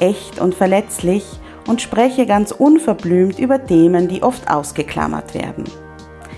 echt und verletzlich und spreche ganz unverblümt über Themen, die oft ausgeklammert werden.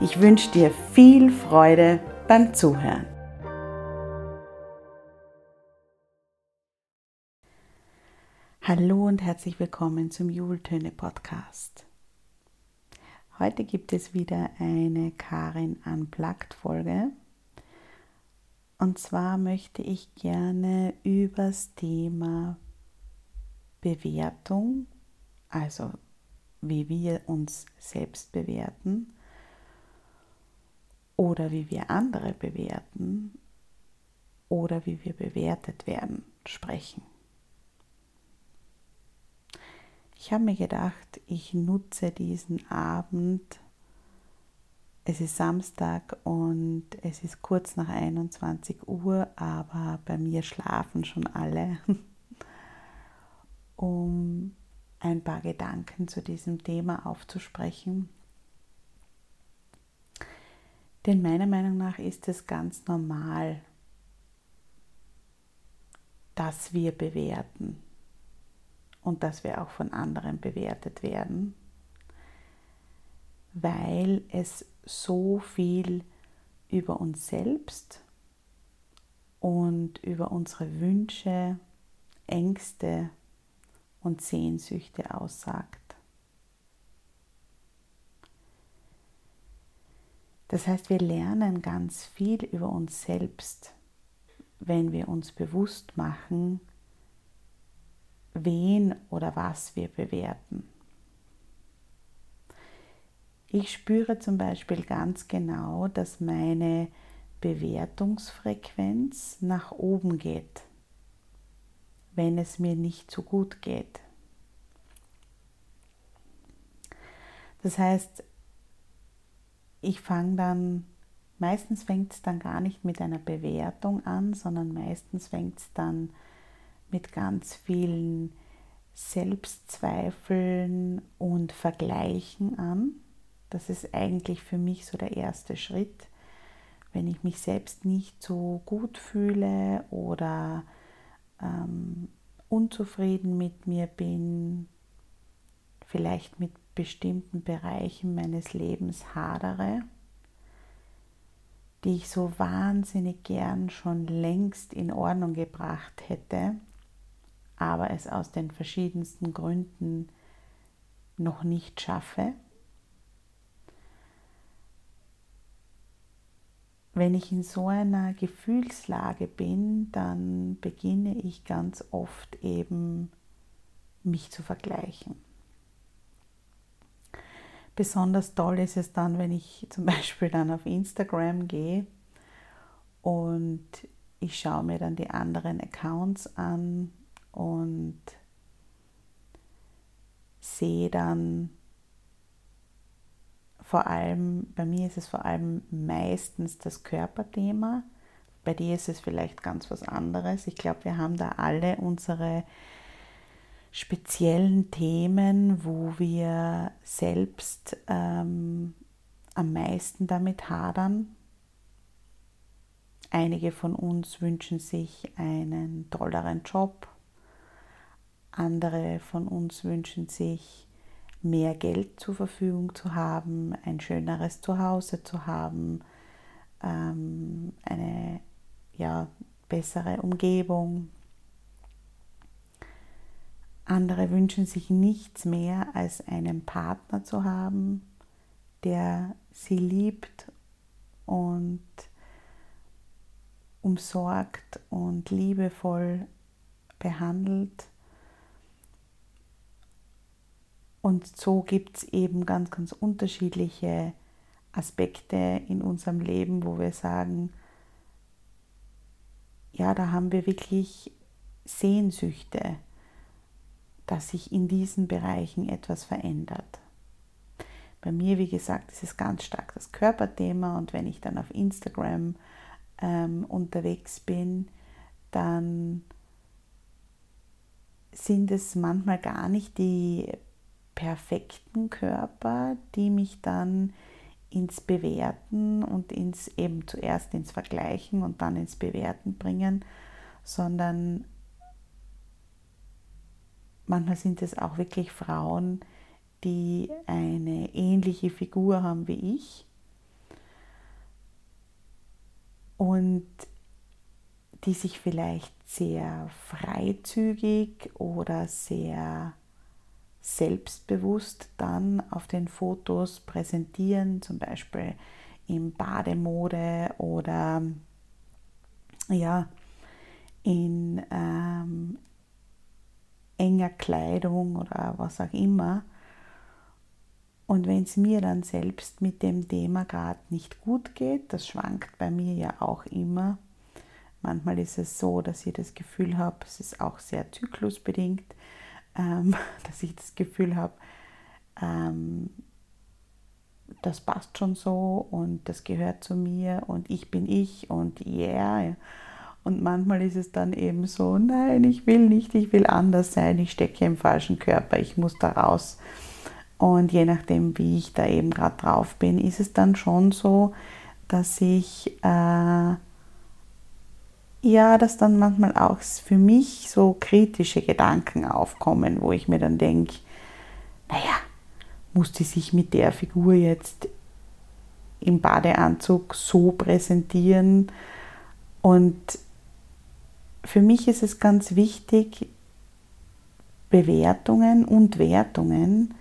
Ich wünsche dir viel Freude beim Zuhören. Hallo und herzlich willkommen zum Jultöne Podcast. Heute gibt es wieder eine Karin Unplugged Folge. Und zwar möchte ich gerne übers Thema Bewertung, also wie wir uns selbst bewerten oder wie wir andere bewerten oder wie wir bewertet werden, sprechen. Ich habe mir gedacht, ich nutze diesen Abend. Es ist Samstag und es ist kurz nach 21 Uhr, aber bei mir schlafen schon alle. um ein paar Gedanken zu diesem Thema aufzusprechen. Denn meiner Meinung nach ist es ganz normal, dass wir bewerten und dass wir auch von anderen bewertet werden, weil es so viel über uns selbst und über unsere Wünsche, Ängste, und Sehnsüchte aussagt. Das heißt, wir lernen ganz viel über uns selbst, wenn wir uns bewusst machen, wen oder was wir bewerten. Ich spüre zum Beispiel ganz genau, dass meine Bewertungsfrequenz nach oben geht wenn es mir nicht so gut geht. Das heißt, ich fange dann, meistens fängt es dann gar nicht mit einer Bewertung an, sondern meistens fängt es dann mit ganz vielen Selbstzweifeln und Vergleichen an. Das ist eigentlich für mich so der erste Schritt. Wenn ich mich selbst nicht so gut fühle oder ähm, unzufrieden mit mir bin, vielleicht mit bestimmten Bereichen meines Lebens hadere, die ich so wahnsinnig gern schon längst in Ordnung gebracht hätte, aber es aus den verschiedensten Gründen noch nicht schaffe. Wenn ich in so einer Gefühlslage bin, dann beginne ich ganz oft eben mich zu vergleichen. Besonders toll ist es dann, wenn ich zum Beispiel dann auf Instagram gehe und ich schaue mir dann die anderen Accounts an und sehe dann, vor allem, bei mir ist es vor allem meistens das Körperthema. Bei dir ist es vielleicht ganz was anderes. Ich glaube, wir haben da alle unsere speziellen Themen, wo wir selbst ähm, am meisten damit hadern. Einige von uns wünschen sich einen tolleren Job. Andere von uns wünschen sich mehr Geld zur Verfügung zu haben, ein schöneres Zuhause zu haben, ähm, eine ja, bessere Umgebung. Andere wünschen sich nichts mehr, als einen Partner zu haben, der sie liebt und umsorgt und liebevoll behandelt. Und so gibt es eben ganz, ganz unterschiedliche Aspekte in unserem Leben, wo wir sagen, ja, da haben wir wirklich Sehnsüchte, dass sich in diesen Bereichen etwas verändert. Bei mir, wie gesagt, ist es ganz stark das Körperthema und wenn ich dann auf Instagram ähm, unterwegs bin, dann sind es manchmal gar nicht die perfekten Körper, die mich dann ins Bewerten und ins eben zuerst ins Vergleichen und dann ins Bewerten bringen, sondern manchmal sind es auch wirklich Frauen, die eine ähnliche Figur haben wie ich. Und die sich vielleicht sehr freizügig oder sehr selbstbewusst dann auf den Fotos präsentieren, zum Beispiel in Bademode oder ja, in ähm, enger Kleidung oder was auch immer. Und wenn es mir dann selbst mit dem Thema gerade nicht gut geht, das schwankt bei mir ja auch immer. Manchmal ist es so, dass ich das Gefühl habe, es ist auch sehr zyklusbedingt, ähm, dass ich das Gefühl habe, ähm, das passt schon so und das gehört zu mir und ich bin ich und yeah. Und manchmal ist es dann eben so, nein, ich will nicht, ich will anders sein, ich stecke im falschen Körper, ich muss da raus. Und je nachdem, wie ich da eben gerade drauf bin, ist es dann schon so, dass ich äh, ja, dass dann manchmal auch für mich so kritische Gedanken aufkommen, wo ich mir dann denke, naja, muss die sich mit der Figur jetzt im Badeanzug so präsentieren? Und für mich ist es ganz wichtig, Bewertungen und Wertungen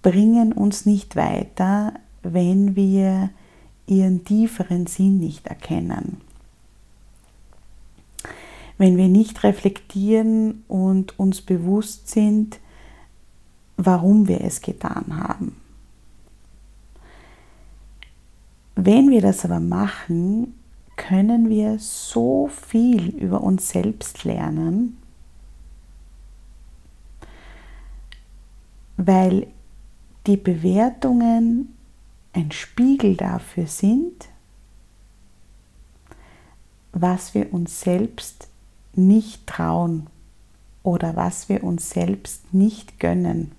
bringen uns nicht weiter, wenn wir ihren tieferen Sinn nicht erkennen wenn wir nicht reflektieren und uns bewusst sind, warum wir es getan haben. Wenn wir das aber machen, können wir so viel über uns selbst lernen, weil die Bewertungen ein Spiegel dafür sind, was wir uns selbst nicht trauen oder was wir uns selbst nicht gönnen.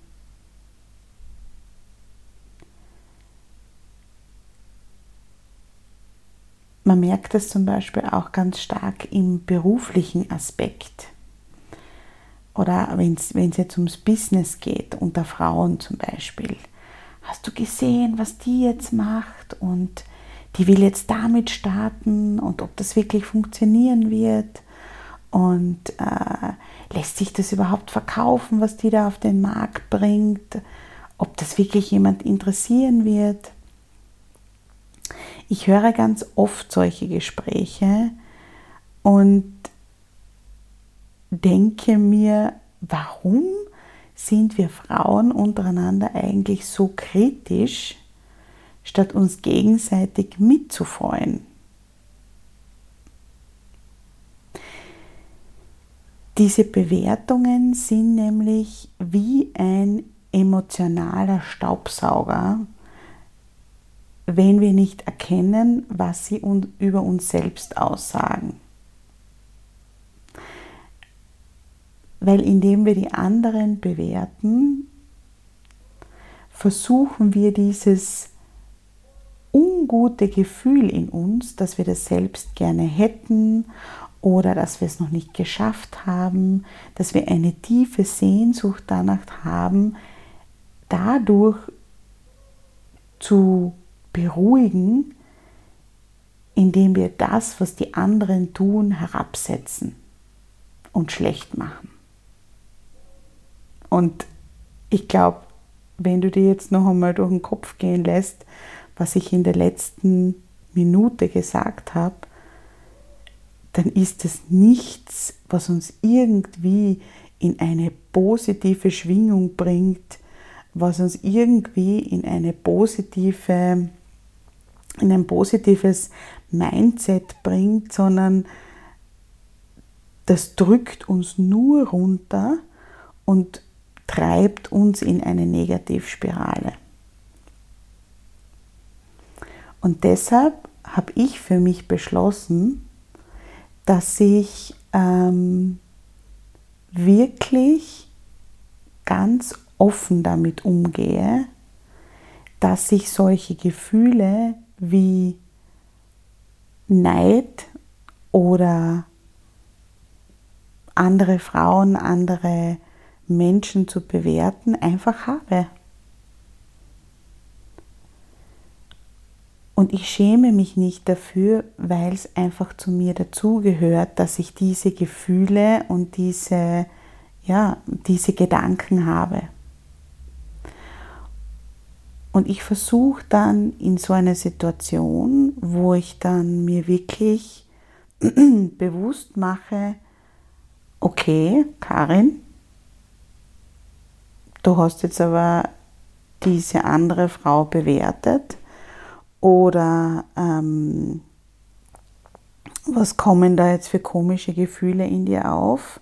Man merkt das zum Beispiel auch ganz stark im beruflichen Aspekt. Oder wenn es jetzt ums Business geht, unter Frauen zum Beispiel. Hast du gesehen, was die jetzt macht? Und die will jetzt damit starten und ob das wirklich funktionieren wird. Und äh, lässt sich das überhaupt verkaufen, was die da auf den Markt bringt? Ob das wirklich jemand interessieren wird? Ich höre ganz oft solche Gespräche und denke mir, warum sind wir Frauen untereinander eigentlich so kritisch, statt uns gegenseitig mitzufreuen? Diese Bewertungen sind nämlich wie ein emotionaler Staubsauger, wenn wir nicht erkennen, was sie über uns selbst aussagen. Weil indem wir die anderen bewerten, versuchen wir dieses ungute Gefühl in uns, dass wir das selbst gerne hätten oder dass wir es noch nicht geschafft haben, dass wir eine tiefe Sehnsucht danach haben, dadurch zu beruhigen, indem wir das, was die anderen tun, herabsetzen und schlecht machen. Und ich glaube, wenn du dir jetzt noch einmal durch den Kopf gehen lässt, was ich in der letzten Minute gesagt habe, dann ist es nichts, was uns irgendwie in eine positive Schwingung bringt, was uns irgendwie in eine positive in ein positives Mindset bringt, sondern das drückt uns nur runter und treibt uns in eine Negativspirale. Und deshalb habe ich für mich beschlossen, dass ich ähm, wirklich ganz offen damit umgehe, dass ich solche Gefühle wie Neid oder andere Frauen, andere Menschen zu bewerten, einfach habe. Und ich schäme mich nicht dafür, weil es einfach zu mir dazugehört, dass ich diese Gefühle und diese, ja, diese Gedanken habe. Und ich versuche dann in so einer Situation, wo ich dann mir wirklich bewusst mache, okay, Karin, du hast jetzt aber diese andere Frau bewertet oder ähm, was kommen da jetzt für komische Gefühle in dir auf?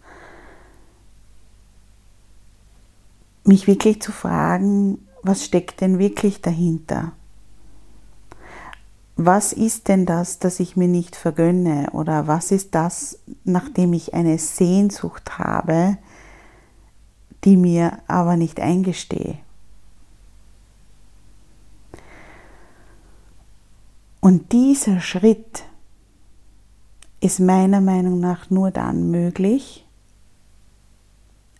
Mich wirklich zu fragen, was steckt denn wirklich dahinter? Was ist denn das, das ich mir nicht vergönne? Oder was ist das, nachdem ich eine Sehnsucht habe, die mir aber nicht eingestehe? Und dieser Schritt ist meiner Meinung nach nur dann möglich,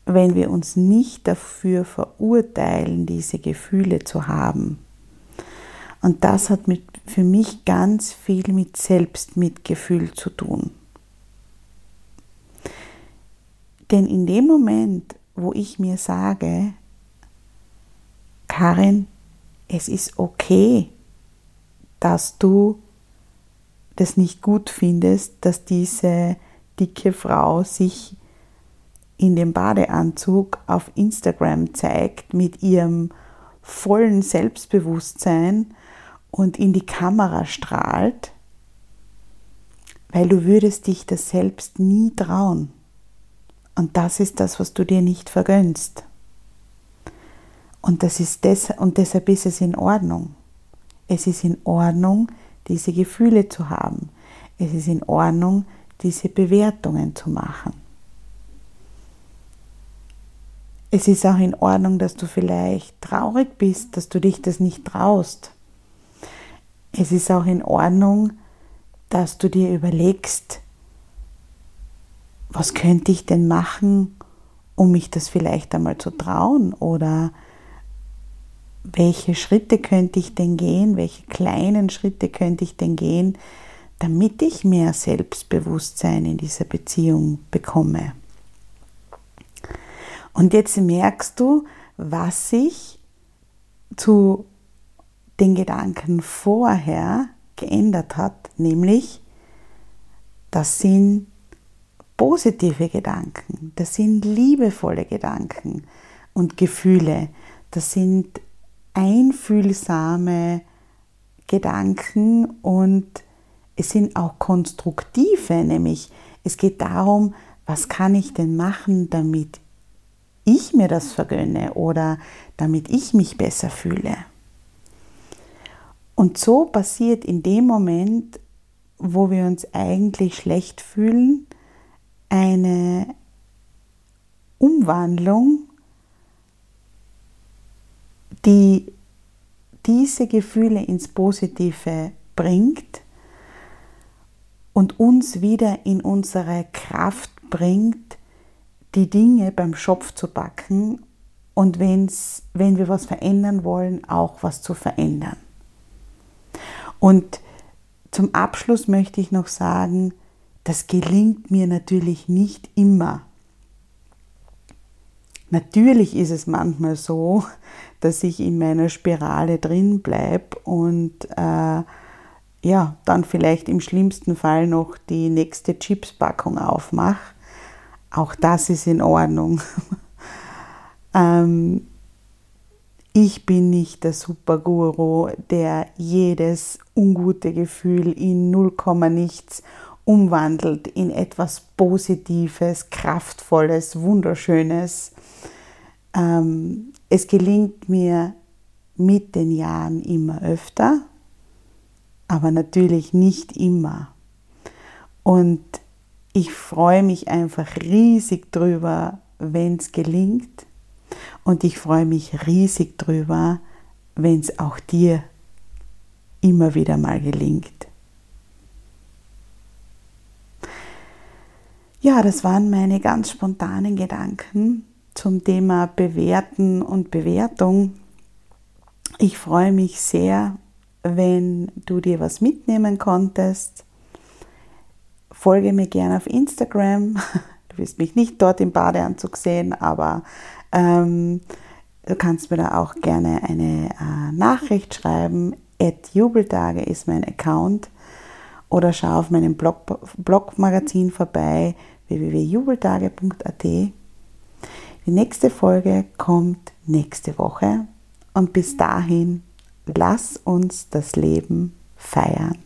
wenn wir uns nicht dafür verurteilen, diese Gefühle zu haben. Und das hat mit, für mich ganz viel mit Selbstmitgefühl zu tun. Denn in dem Moment, wo ich mir sage, Karin, es ist okay, dass du das nicht gut findest, dass diese dicke Frau sich in dem Badeanzug auf Instagram zeigt mit ihrem vollen Selbstbewusstsein und in die Kamera strahlt, weil du würdest dich das selbst nie trauen. Und das ist das, was du dir nicht vergönnst. Und, das ist des und deshalb ist es in Ordnung. Es ist in Ordnung, diese Gefühle zu haben. Es ist in Ordnung, diese Bewertungen zu machen. Es ist auch in Ordnung, dass du vielleicht traurig bist, dass du dich das nicht traust. Es ist auch in Ordnung, dass du dir überlegst, was könnte ich denn machen, um mich das vielleicht einmal zu trauen oder welche Schritte könnte ich denn gehen, welche kleinen Schritte könnte ich denn gehen, damit ich mehr Selbstbewusstsein in dieser Beziehung bekomme. Und jetzt merkst du, was sich zu den Gedanken vorher geändert hat, nämlich das sind positive Gedanken, das sind liebevolle Gedanken und Gefühle, das sind einfühlsame Gedanken und es sind auch konstruktive, nämlich es geht darum, was kann ich denn machen, damit ich mir das vergönne oder damit ich mich besser fühle. Und so passiert in dem Moment, wo wir uns eigentlich schlecht fühlen, eine Umwandlung die diese Gefühle ins Positive bringt und uns wieder in unsere Kraft bringt, die Dinge beim Schopf zu backen und wenn's, wenn wir was verändern wollen, auch was zu verändern. Und zum Abschluss möchte ich noch sagen, das gelingt mir natürlich nicht immer. Natürlich ist es manchmal so, dass ich in meiner Spirale drin bleibe und äh, ja, dann vielleicht im schlimmsten Fall noch die nächste Chipspackung aufmache. Auch das ist in Ordnung. ähm, ich bin nicht der Superguru, der jedes ungute Gefühl in 0, nichts umwandelt in etwas Positives, Kraftvolles, Wunderschönes. Ähm, es gelingt mir mit den Jahren immer öfter, aber natürlich nicht immer. Und ich freue mich einfach riesig drüber, wenn es gelingt. Und ich freue mich riesig drüber, wenn es auch dir immer wieder mal gelingt. Ja, das waren meine ganz spontanen Gedanken zum Thema Bewerten und Bewertung. Ich freue mich sehr, wenn du dir was mitnehmen konntest. Folge mir gerne auf Instagram. Du wirst mich nicht dort im Badeanzug sehen, aber ähm, du kannst mir da auch gerne eine äh, Nachricht schreiben. At Jubeltage ist mein Account. Oder schau auf meinem Blog, Blogmagazin vorbei www.jubeltage.at. Die nächste Folge kommt nächste Woche und bis dahin lass uns das Leben feiern.